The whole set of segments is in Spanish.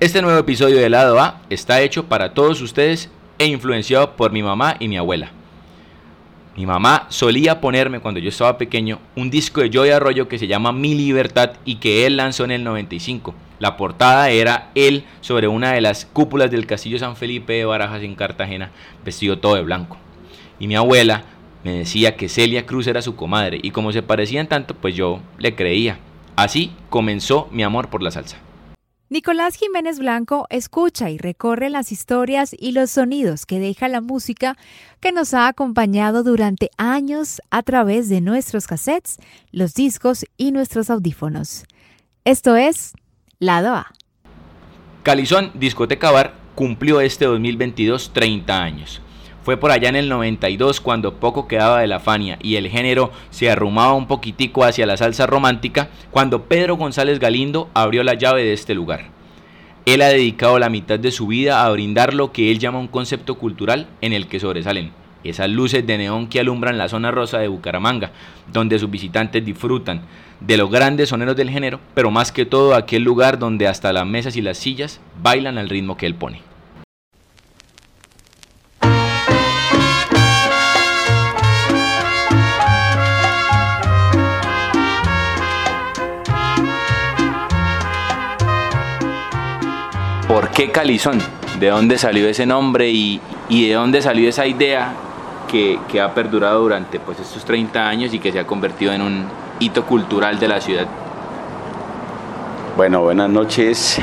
Este nuevo episodio de Lado A está hecho para todos ustedes e influenciado por mi mamá y mi abuela. Mi mamá solía ponerme cuando yo estaba pequeño un disco de Joy Arroyo que se llama Mi Libertad y que él lanzó en el 95. La portada era él sobre una de las cúpulas del Castillo San Felipe de Barajas en Cartagena, vestido todo de blanco. Y mi abuela me decía que Celia Cruz era su comadre y como se parecían tanto, pues yo le creía. Así comenzó mi amor por la salsa. Nicolás Jiménez Blanco escucha y recorre las historias y los sonidos que deja la música que nos ha acompañado durante años a través de nuestros cassettes, los discos y nuestros audífonos. Esto es Lado A. Calizón Discoteca Bar cumplió este 2022 30 años. Fue por allá en el 92 cuando poco quedaba de la Fania y el género se arrumaba un poquitico hacia la salsa romántica cuando Pedro González Galindo abrió la llave de este lugar. Él ha dedicado la mitad de su vida a brindar lo que él llama un concepto cultural en el que sobresalen esas luces de neón que alumbran la zona rosa de Bucaramanga, donde sus visitantes disfrutan de los grandes soneros del género, pero más que todo aquel lugar donde hasta las mesas y las sillas bailan al ritmo que él pone. ¿Por qué Calizón? ¿De dónde salió ese nombre y, de dónde salió esa idea que, ha perdurado durante pues, estos 30 años y que se ha convertido en un hito cultural de la ciudad? Bueno, buenas noches.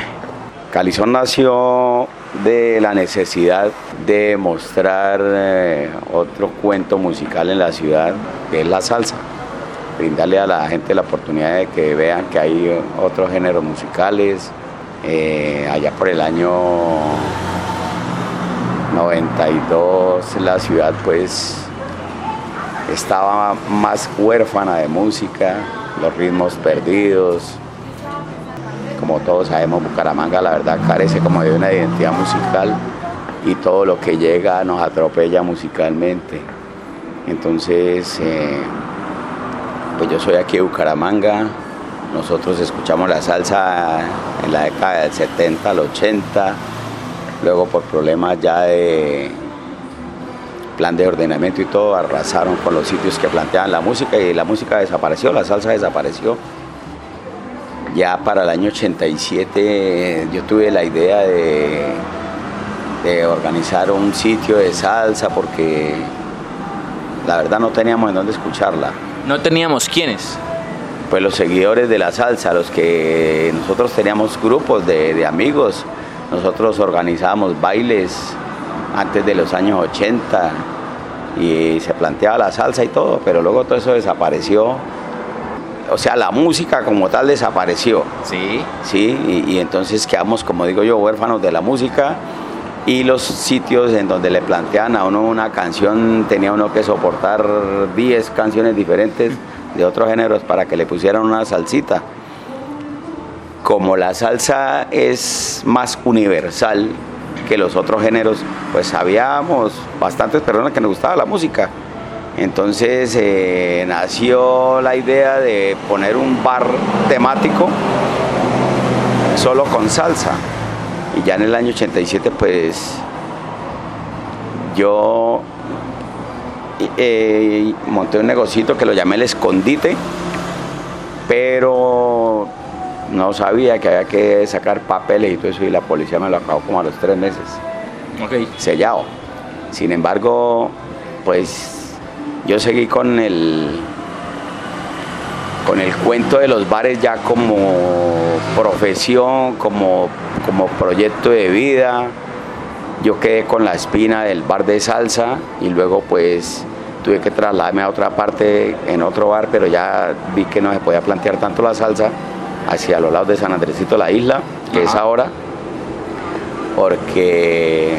Calizón nació de la necesidad de mostrar eh, otro cuento musical en la ciudad, que es la salsa. Brindarle a la gente la oportunidad de que vean que hay otros géneros musicales, eh, allá por el año 92 la ciudad pues estaba más huérfana de música, los ritmos perdidos. Como todos sabemos, Bucaramanga la verdad carece como de una identidad musical y todo lo que llega nos atropella musicalmente. Entonces, eh, pues yo soy aquí de Bucaramanga, nosotros escuchamos la salsa en la década del 70, al 80, luego por problemas ya de plan de ordenamiento y todo, arrasaron con los sitios que planteaban la música y la música desapareció, la salsa desapareció. Ya para el año 87 yo tuve la idea de, de organizar un sitio de salsa porque la verdad no teníamos en dónde escucharla. ¿No teníamos quiénes? Pues los seguidores de la salsa, los que nosotros teníamos grupos de, amigos, nosotros organizábamos bailes antes de los años 80 y se planteaba la salsa y todo, pero luego todo eso desapareció. O sea, la música como tal desapareció. Sí. Sí, y, y entonces quedamos, como digo yo, huérfanos de la música y los sitios en donde le plantean a uno una canción, tenía uno que soportar 10 canciones diferentes de otros géneros para que le pusieran una salsita. Como la salsa es más universal que los otros géneros, pues habíamos bastantes personas que nos gustaba la música. Entonces eh, nació la idea de poner un bar temático solo con salsa. Y ya en el año 87 pues yo eh, monté un negocito que lo llamé el escondite, pero no sabía que había que sacar papeles y todo eso y la policía me lo acabó como a los tres meses. Sellado. Sin embargo, pues yo seguí con el con el cuento de los bares ya como profesión, como, como proyecto de vida yo quedé con la espina del bar de salsa y luego pues tuve que trasladarme a otra parte en otro bar, pero ya vi que no se podía plantear tanto la salsa hacia los lados de San Andresito, la isla, que es ahora, porque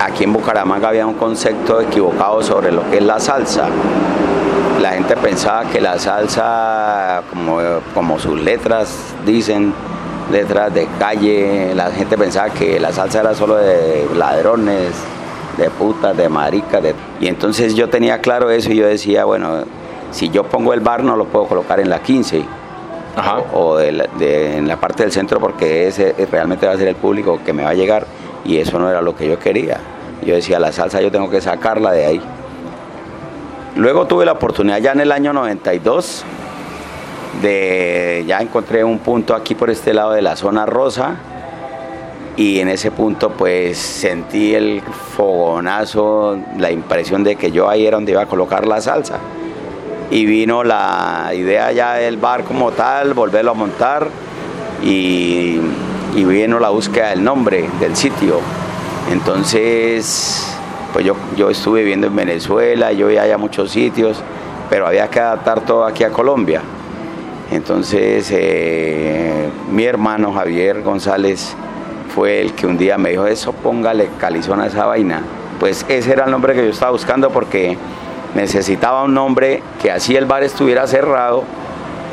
aquí en Bucaramanga había un concepto equivocado sobre lo que es la salsa. La gente pensaba que la salsa, como, como sus letras dicen, letras de calle, la gente pensaba que la salsa era solo de ladrones, de putas, de maricas, y entonces yo tenía claro eso y yo decía, bueno, si yo pongo el bar no lo puedo colocar en la 15, o, de en la parte del centro porque ese realmente va a ser el público que me va a llegar y eso no era lo que yo quería. Yo decía, la salsa yo tengo que sacarla de ahí. Luego tuve la oportunidad ya en el año 92 de, ya encontré un punto aquí por este lado de la zona rosa y en ese punto pues sentí el fogonazo, la impresión de que yo ahí era donde iba a colocar la salsa. Y vino la idea ya del bar como tal, volverlo a montar y, vino la búsqueda del nombre del sitio. Entonces pues yo, yo estuve viviendo en Venezuela, yo ya a muchos sitios, pero había que adaptar todo aquí a Colombia. Entonces eh, mi hermano Javier González fue el que un día me dijo, eso póngale calizón a esa vaina. Pues ese era el nombre que yo estaba buscando porque necesitaba un nombre que así el bar estuviera cerrado,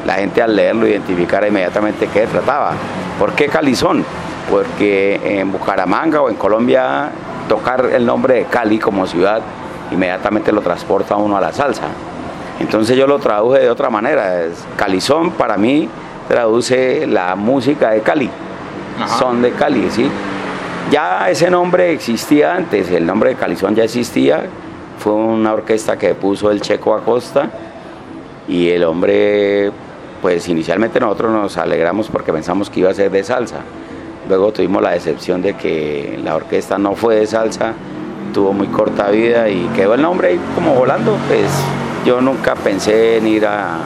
la gente al leerlo identificara inmediatamente qué trataba. ¿Por qué calizón? Porque en Bucaramanga o en Colombia tocar el nombre de Cali como ciudad, inmediatamente lo transporta uno a la salsa. Entonces yo lo traduje de otra manera. Calizón para mí traduce la música de Cali, son de Cali, ¿sí? Ya ese nombre existía antes, el nombre de Calizón ya existía, fue una orquesta que puso el Checo Acosta y el hombre, pues inicialmente nosotros nos alegramos porque pensamos que iba a ser de salsa. Luego tuvimos la decepción de que la orquesta no fue de salsa, tuvo muy corta vida y quedó el nombre ahí como volando. Pues yo nunca pensé en ir a,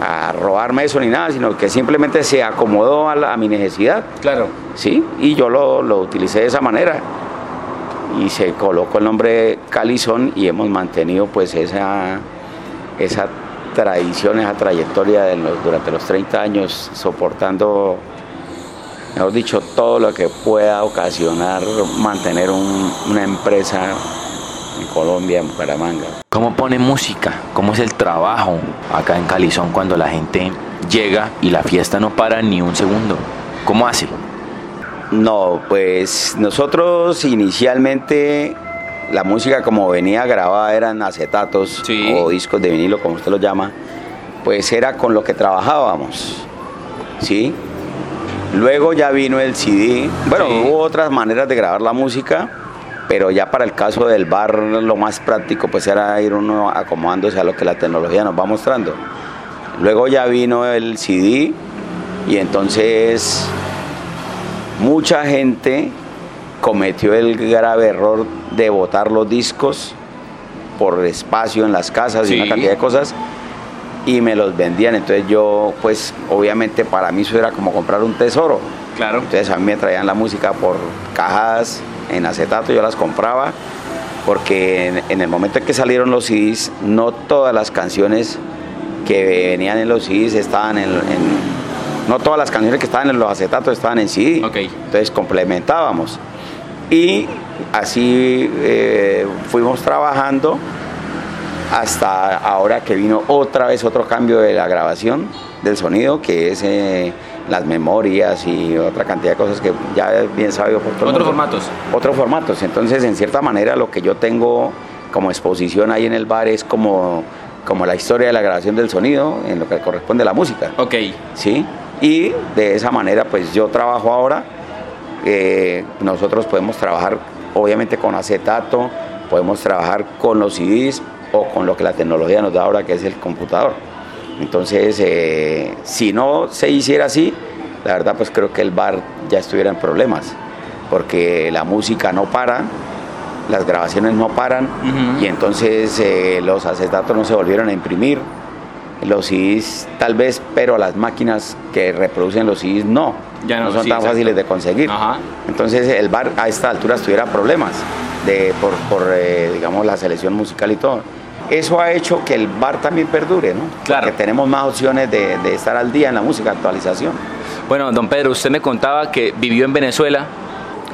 a robarme eso ni nada, sino que simplemente se acomodó a, mi necesidad. Claro. Sí, y yo lo, lo, utilicé de esa manera. Y se colocó el nombre Calizón y hemos mantenido pues esa, esa tradición, esa trayectoria de los, durante los 30 años soportando mejor dicho, todo lo que pueda ocasionar mantener una empresa en Colombia, en Bucaramanga. ¿Cómo pone música? ¿Cómo es el trabajo acá en Calizón cuando la gente llega y la fiesta no para ni un segundo? ¿Cómo hace? No, pues nosotros inicialmente la música como venía grabada eran acetatos o discos de vinilo, como usted lo llama, pues era con lo que trabajábamos, ¿sí? Luego ya vino el CD. Bueno, hubo otras maneras de grabar la música, pero ya para el caso del bar lo más práctico pues era ir uno acomodándose a lo que la tecnología nos va mostrando. Luego ya vino el CD y entonces mucha gente cometió el grave error de botar los discos por espacio en las casas y una cantidad de cosas y me los vendían. Entonces yo, pues obviamente para mí eso era como comprar un tesoro. Claro. Entonces a mí me traían la música por cajas en acetato, yo las compraba, porque en, el momento en que salieron los CDs, no todas las canciones que venían en los CDs estaban en, no todas las canciones que estaban en los acetatos estaban en CD. Okay. Entonces complementábamos. Y así eh, fuimos trabajando hasta ahora que vino otra vez otro cambio de la grabación del sonido, que es eh, las memorias y otra cantidad de cosas que ya es bien sabido por todo Otros formatos. Otros formatos. Entonces, en cierta manera, lo que yo tengo como exposición ahí en el bar es como, como la historia de la grabación del sonido en lo que corresponde a la música. Ok. ¿Sí? Y de esa manera, pues yo trabajo ahora. Eh, nosotros podemos trabajar, obviamente, con acetato, podemos trabajar con los CDs, o con lo que la tecnología nos da ahora, que es el computador. Entonces, eh, si no se hiciera así, la verdad pues creo que el bar ya estuviera en problemas, porque la música no para, las grabaciones no paran y entonces eh, los acetatos no se volvieron a imprimir, los CDs tal vez, pero las máquinas que reproducen los CDs no, ya no, son tan fáciles de conseguir. Entonces el bar a esta altura tuviera problemas de, por, por eh, digamos, la selección musical y todo eso ha hecho que el bar también perdure, ¿no? Claro. Que tenemos más opciones de, estar al día en la música, actualización. Bueno, don Pedro, usted me contaba que vivió en Venezuela.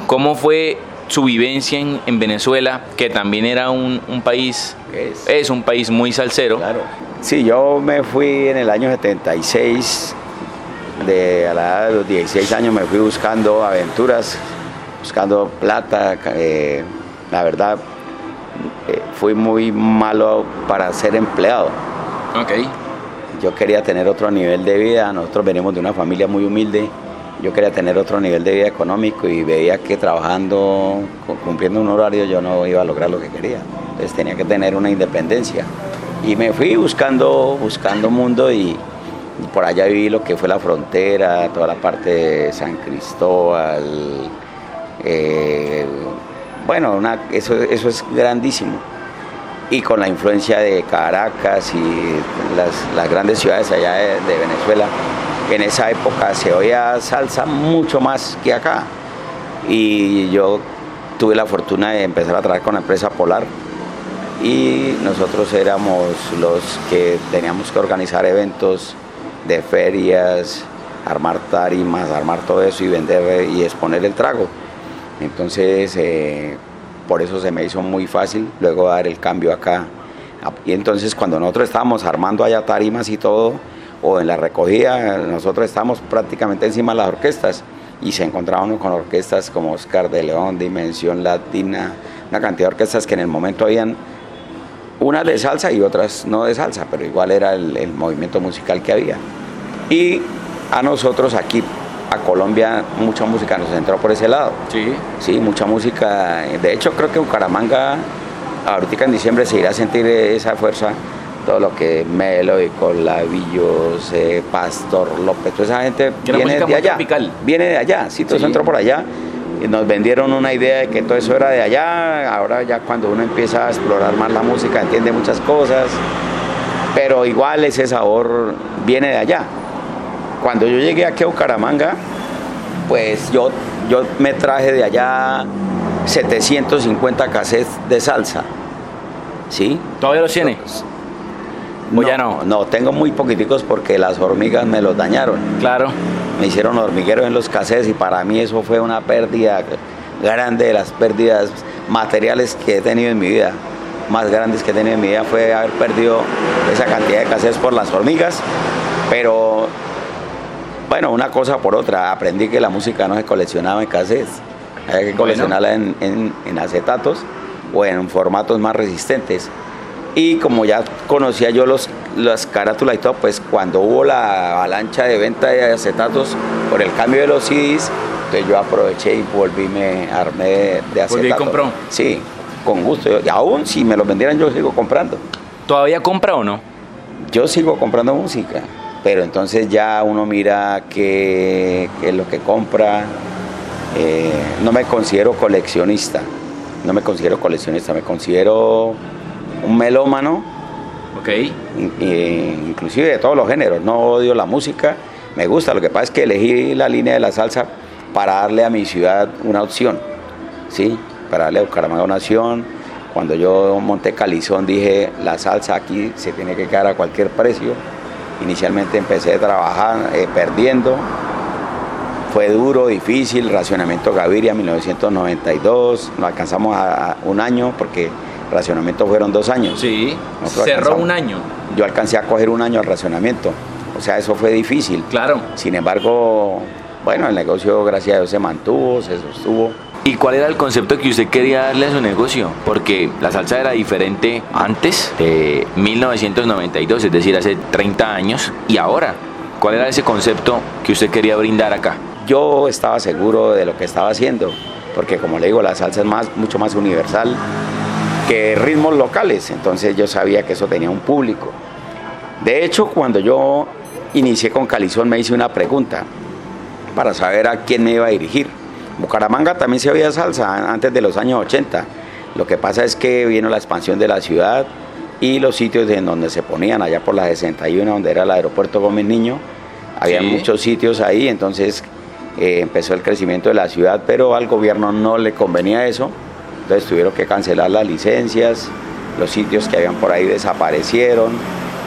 ¿Cómo fue su vivencia en, Venezuela, que también era un, país, es. un país muy salsero? Claro. Sí, yo me fui en el año 76, de, a la edad de los 16 años me fui buscando aventuras, buscando plata, eh, la verdad eh, fui muy malo para ser empleado. Ok. yo quería tener otro nivel de vida, nosotros venimos de una familia muy humilde, yo quería tener otro nivel de vida económico y veía que trabajando, cumpliendo un horario, yo no iba a lograr lo que quería. Entonces tenía que tener una independencia. Y me fui buscando, buscando mundo y, por allá viví lo que fue la frontera, toda la parte de San Cristóbal. Eh, bueno, eso, eso es grandísimo. Y con la influencia de Caracas y las, grandes ciudades allá de, Venezuela, en esa época se oía salsa mucho más que acá. Y yo tuve la fortuna de empezar a trabajar con la empresa Polar y nosotros éramos los que teníamos que organizar eventos de ferias, armar tarimas, armar todo eso y vender y exponer el trago. Entonces, eh, por eso se me hizo muy fácil luego dar el cambio acá. Y entonces cuando nosotros estábamos armando allá tarimas y todo, o en la recogida, nosotros estábamos prácticamente encima de las orquestas y se encontraban con orquestas como Oscar de León, Dimensión Latina, una cantidad de orquestas que en el momento habían unas de salsa y otras no de salsa, pero igual era el, movimiento musical que había. Y a nosotros aquí, a Colombia, mucha música nos entró por ese lado. Sí. Sí, mucha música. De hecho, creo que Bucaramanga, ahorita en diciembre, se irá a sentir esa fuerza todo lo que Melody, Colavillos, eh, Pastor López, toda esa gente viene de allá. Viene de allá, sí, todo eso entró por allá. Y nos vendieron una idea de que todo eso era de allá. Ahora ya cuando uno empieza a explorar más la música entiende muchas cosas. Pero igual ese sabor viene de allá. Cuando yo llegué aquí a Bucaramanga, pues yo, yo me traje de allá 750 cassettes de salsa. ¿Sí? ¿Todavía los tiene? no, ya no? No, tengo muy poquiticos porque las hormigas me los dañaron. Claro. Me hicieron hormigueros en los cassettes y para mí eso fue una pérdida grande de las pérdidas materiales que he tenido en mi vida. Más grandes que he tenido en mi vida fue haber perdido esa cantidad de cassettes por las hormigas. Pero bueno, una cosa por otra, aprendí que la música no se coleccionaba en cassettes, había que coleccionarla en, en acetatos o en formatos más resistentes. Y como ya conocía yo los, las carátulas y todo, pues cuando hubo la avalancha de venta de acetatos por el cambio de los CDs, entonces yo aproveché y volví, me armé de, acetatos. ¿Volví y compró? Sí, con gusto. Y aún si me los vendieran yo sigo comprando. ¿Todavía compra o no? Yo sigo comprando música, pero entonces ya uno mira qué, es lo que compra. Eh, no me considero coleccionista, no me considero coleccionista, me considero un melómano. Ok. inclusive de todos los géneros. No odio la música, me gusta. Lo que pasa es que elegí la línea de la salsa para darle a mi ciudad una opción. ¿Sí? Para darle a Bucaramanga una opción. Cuando yo monté Calizón dije, la salsa aquí se tiene que quedar a cualquier precio. Inicialmente empecé a trabajar eh, perdiendo. Fue duro, difícil, racionamiento Gaviria 1992, no alcanzamos a un año porque racionamiento fueron dos años. Sí, cerró un año. Yo alcancé a coger un año al racionamiento. O sea, eso fue difícil. Claro. Sin embargo, bueno, el negocio, gracias a Dios, se mantuvo, se sostuvo. ¿Y cuál era el concepto que usted quería darle a su negocio? Porque la salsa era diferente antes de 1992, es decir, hace 30 años, y ahora. ¿Cuál era ese concepto que usted quería brindar acá? Yo estaba seguro de lo que estaba haciendo, porque como le digo, la salsa es más, mucho más universal que ritmos locales, entonces yo sabía que eso tenía un público. De hecho, cuando yo inicié con Calizón me hice una pregunta para saber a quién me iba a dirigir. Bucaramanga también se había salsa antes de los años 80. Lo que pasa es que vino la expansión de la ciudad y los sitios en donde se ponían, allá por la 61, donde era el aeropuerto Gómez Niño, había muchos sitios ahí, entonces eh, empezó el crecimiento de la ciudad, pero al gobierno no le convenía eso entonces tuvieron que cancelar las licencias, los sitios que habían por ahí desaparecieron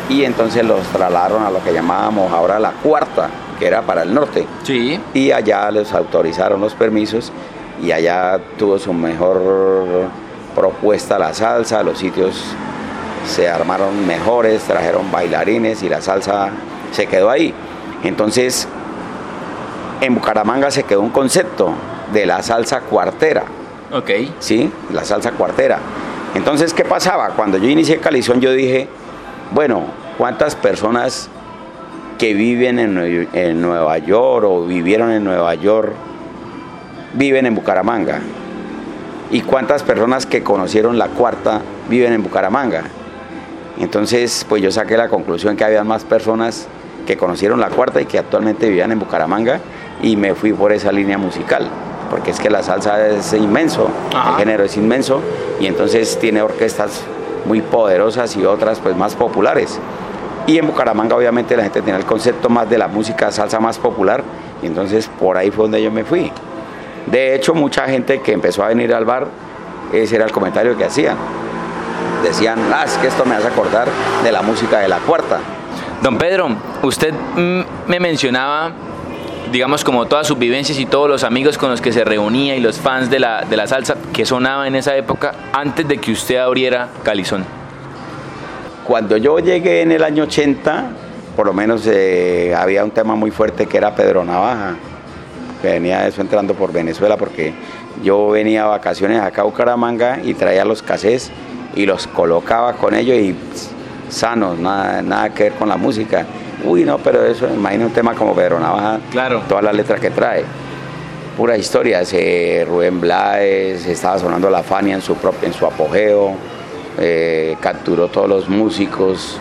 y entonces los trasladaron a lo que llamábamos ahora la cuarta, que era para el norte. Sí. Y allá les autorizaron los permisos y allá tuvo su mejor propuesta la salsa, los sitios se armaron mejores, trajeron bailarines y la salsa se quedó ahí. Entonces, en Bucaramanga se quedó un concepto de la salsa cuartera. Ok. ¿Sí? La salsa cuartera. Entonces, ¿qué pasaba? Cuando yo inicié Calizón, yo dije, bueno, ¿cuántas personas que viven en, en Nueva York o vivieron en Nueva York viven en Bucaramanga? ¿Y cuántas personas que conocieron la cuarta viven en Bucaramanga? Entonces, pues yo saqué la conclusión que había más personas que conocieron la cuarta y que actualmente vivían en Bucaramanga y me fui por esa línea musical, porque es que la salsa es inmenso, el género es inmenso y entonces tiene orquestas muy poderosas y otras pues más populares. Y en Bucaramanga obviamente la gente tenía el concepto más de la música salsa más popular y entonces por ahí fue donde yo me fui. De hecho, mucha gente que empezó a venir al bar, ese era el comentario que hacían. Decían, ah, es que esto me hace acordar de la música de la cuarta. Don Pedro, usted mm, me mencionaba, digamos, como todas sus vivencias y todos los amigos con los que se reunía y los fans de la, de la salsa que sonaba en esa época antes de que usted abriera Calizón. Cuando yo llegué en el año 80, por lo menos eh, había un tema muy fuerte que era Pedro Navaja, que venía eso entrando por Venezuela, porque yo venía a vacaciones acá a Bucaramanga y traía los casés y los colocaba con ellos y sanos, nada, nada que ver con la música. Uy, no, pero eso, imagina un tema como Pedro Navaja, claro. todas las letras que trae. Pura historia, ese Rubén Blades, estaba sonando la Fania en su, propio, en su apogeo, eh, capturó todos los músicos,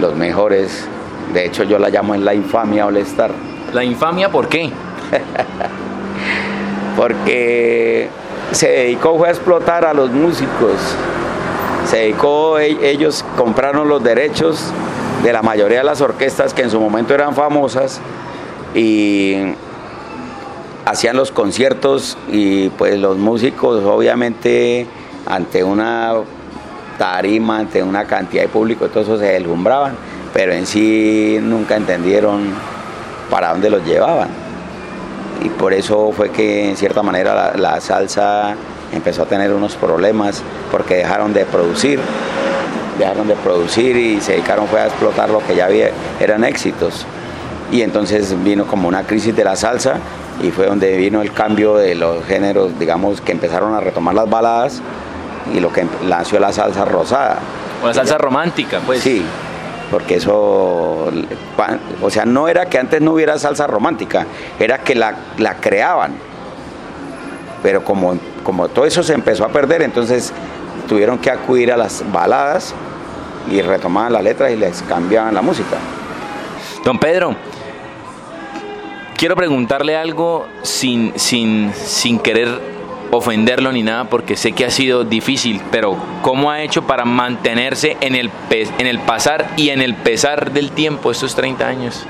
los mejores. De hecho, yo la llamo en la infamia All Star. ¿La infamia por qué? Porque se dedicó fue a explotar a los músicos se dedicó, e, ellos compraron los derechos de la mayoría de las orquestas que en su momento eran famosas y hacían los conciertos y pues los músicos obviamente ante una tarima, ante una cantidad de público, todo eso se deslumbraban, pero en sí nunca entendieron para dónde los llevaban. Y por eso fue que en cierta manera la, salsa empezó a tener unos problemas porque dejaron de producir, dejaron de producir y se dedicaron fue a explotar lo que ya había, eran éxitos. Y entonces vino como una crisis de la salsa y fue donde vino el cambio de los géneros, digamos, que empezaron a retomar las baladas y lo que nació la salsa rosada. O la salsa romántica, pues. Sí, porque eso, o sea, no era que antes no hubiera salsa romántica, era que la, la creaban. Pero como como todo eso se empezó a perder, entonces tuvieron que acudir a las baladas y retomaban las letras y les cambiaban la música. Don Pedro, quiero preguntarle algo sin, sin, sin querer ofenderlo ni nada, porque sé que ha sido difícil, pero ¿cómo ha hecho para mantenerse en el, en el pasar y en el pesar del tiempo estos 30 años?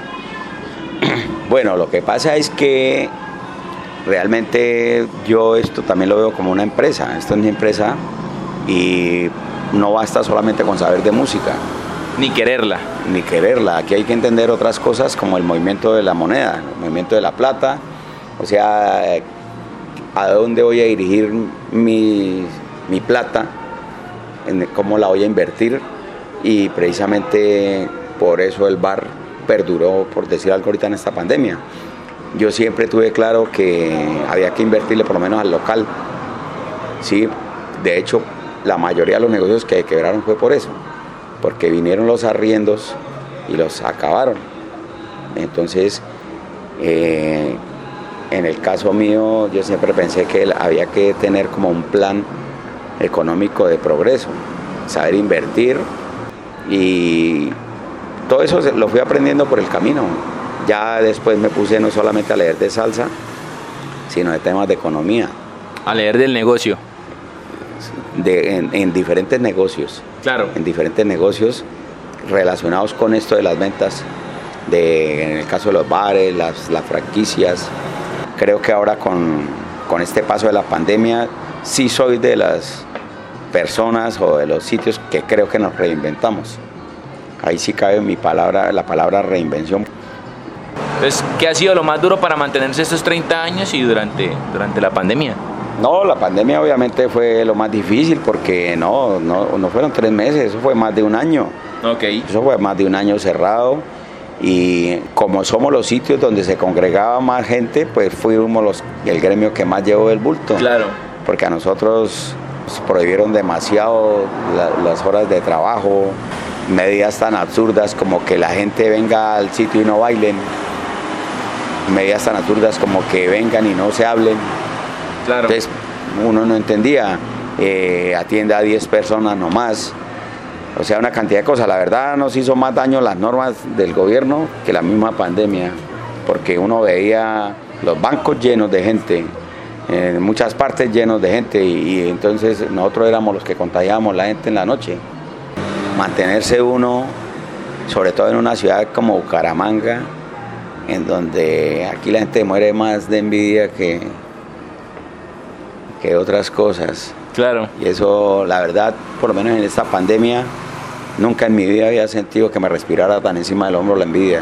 Bueno, lo que pasa es que realmente yo esto también lo veo como una empresa, esto es mi empresa y no basta solamente con saber de música. Ni quererla. Ni quererla, aquí hay que entender otras cosas como el movimiento de la moneda, el movimiento de la plata, o sea, a dónde voy a dirigir mi, mi plata, en cómo la voy a invertir y precisamente por eso el bar perduró, por decir algo ahorita en esta pandemia yo siempre tuve claro que había que invertirle por lo menos al local. Sí, de hecho, la mayoría de los negocios que quebraron fue por eso, porque vinieron los arriendos y los acabaron. Entonces, eh, en el caso mío, yo siempre pensé que había que tener como un plan económico de progreso, saber invertir y todo eso lo fui aprendiendo por el camino. Ya después me puse no solamente a leer de salsa, sino de temas de economía. A leer del negocio. en, diferentes negocios. Claro. En diferentes negocios relacionados con esto de las ventas, de, en el caso de los bares, las, las franquicias. Creo que ahora con, con este paso de la pandemia, sí soy de las personas o de los sitios que creo que nos reinventamos. Ahí sí cabe mi palabra, la palabra reinvención. Entonces, ¿qué ha sido lo más duro para mantenerse estos 30 años y durante, durante la pandemia? No, la pandemia obviamente fue lo más difícil porque no, no, fueron tres meses, eso fue más de un año. Ok. Eso fue más de un año cerrado y como somos los sitios donde se congregaba más gente, pues fuimos los, el gremio que más llevó el bulto. Claro. Porque a nosotros nos prohibieron demasiado las horas de trabajo, medidas tan absurdas como que la gente venga al sitio y no bailen, medidas tan absurdas como que vengan y no se hablen. Claro. Entonces uno no entendía, eh, atiende a 10 personas nomás, o sea, una cantidad de cosas. La verdad nos hizo más daño las normas del gobierno que la misma pandemia, porque uno veía los bancos llenos de gente, en muchas partes llenos de gente, y, y entonces nosotros éramos los que contagiábamos la gente en la noche. Mantenerse uno, sobre todo en una ciudad como Bucaramanga, en donde aquí la gente muere más de envidia que, que otras cosas. Claro. Y eso, la verdad, por lo menos en esta pandemia, nunca en mi vida había sentido que me respirara tan encima del hombro la envidia.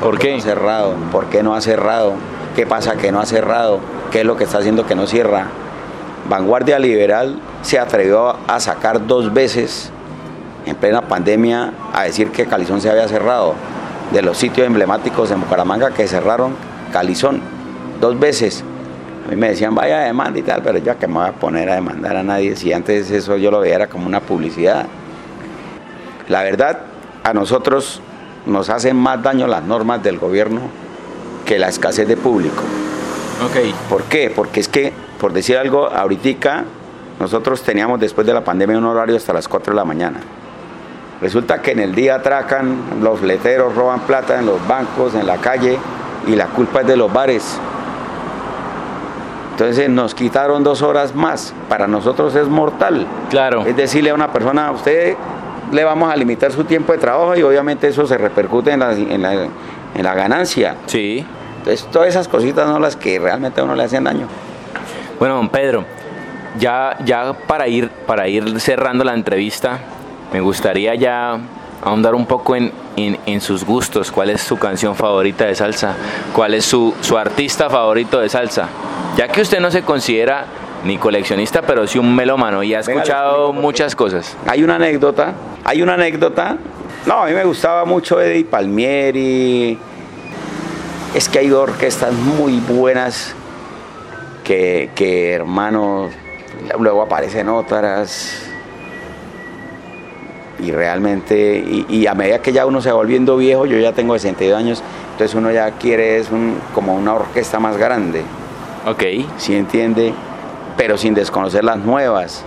¿Por qué? No ha cerrado? ¿Por qué no ha cerrado? ¿Qué pasa que no ha cerrado? ¿Qué es lo que está haciendo que no cierra? Vanguardia Liberal se atrevió a sacar dos veces en plena pandemia a decir que Calizón se había cerrado. De los sitios emblemáticos en Bucaramanga que cerraron Calizón dos veces. A mí me decían, vaya a demanda y tal, pero yo que me voy a poner a demandar a nadie si antes eso yo lo veía era como una publicidad. La verdad, a nosotros nos hacen más daño las normas del gobierno que la escasez de público. Ok. ¿Por qué? Porque es que, por decir algo, ahorita nosotros teníamos después de la pandemia un horario hasta las 4 de la mañana. Resulta que en el día atracan, los leteros roban plata en los bancos, en la calle, y la culpa es de los bares. Entonces nos quitaron dos horas más. Para nosotros es mortal. Claro. Es decirle a una persona, a usted le vamos a limitar su tiempo de trabajo y obviamente eso se repercute en la, en la, en la ganancia. Sí. Entonces todas esas cositas son las que realmente a uno le hacen daño. Bueno, don Pedro, ya, ya para, ir, para ir cerrando la entrevista, me gustaría ya ahondar un poco en, en, en, sus gustos. ¿Cuál es su canción favorita de salsa? ¿Cuál es su, su artista favorito de salsa? Ya que usted no se considera ni coleccionista, pero sí un melómano y ha escuchado muchas cosas. Hay una anécdota, hay una anécdota. No, a mí me gustaba mucho Eddie Palmieri. Es que hay orquestas muy buenas que, que hermanos, luego aparecen otras. Y realmente, y, y, a medida que ya uno se va volviendo viejo, yo ya tengo 62 años, entonces uno ya quiere es un, como una orquesta más grande. Ok. ¿Sí entiende? Pero sin desconocer las nuevas.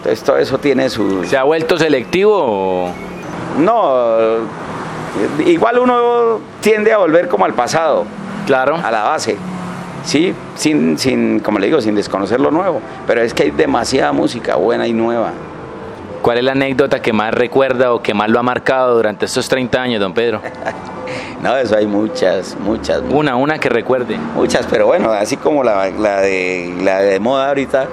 Entonces todo eso tiene su... ¿Se ha vuelto selectivo o...? No, igual uno tiende a volver como al pasado. Claro. A la base. Sí, sin, sin, como le digo, sin desconocer lo nuevo. Pero es que hay demasiada música buena y nueva. ¿Cuál es la anécdota que más recuerda o que más lo ha marcado durante estos 30 años, don Pedro? no, eso hay muchas, muchas. Una, una que recuerde. Muchas, pero bueno, así como la, la, de, la de moda ahorita,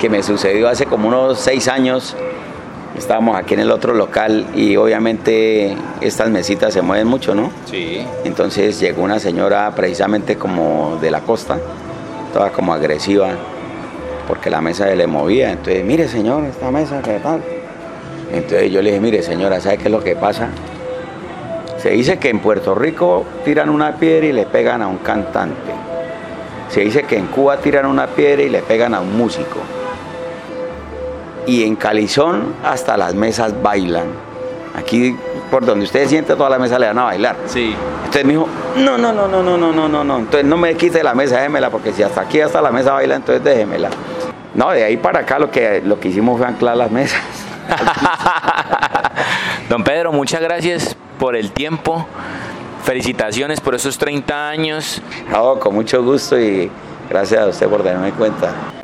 que me sucedió hace como unos seis años. Estábamos aquí en el otro local y obviamente estas mesitas se mueven mucho, ¿no? Sí. Entonces llegó una señora precisamente como de la costa, toda como agresiva, porque la mesa se le movía. Entonces, mire señor, esta mesa, ¿qué tal? Entonces yo le dije, mire señora, ¿sabe qué es lo que pasa? Se dice que en Puerto Rico tiran una piedra y le pegan a un cantante. Se dice que en Cuba tiran una piedra y le pegan a un músico. Y en Calizón hasta las mesas bailan. Aquí, por donde usted siente, toda la mesa le van a bailar. Sí. Entonces me dijo, no, no, no, no, no, no, no, no, no. Entonces no me quite la mesa, déjemela, porque si hasta aquí hasta la mesa baila, entonces déjemela. No, de ahí para acá lo que, lo que hicimos fue anclar las mesas. Don Pedro, muchas gracias por el tiempo. Felicitaciones por esos 30 años. No, con mucho gusto y gracias a usted por tenerme en cuenta.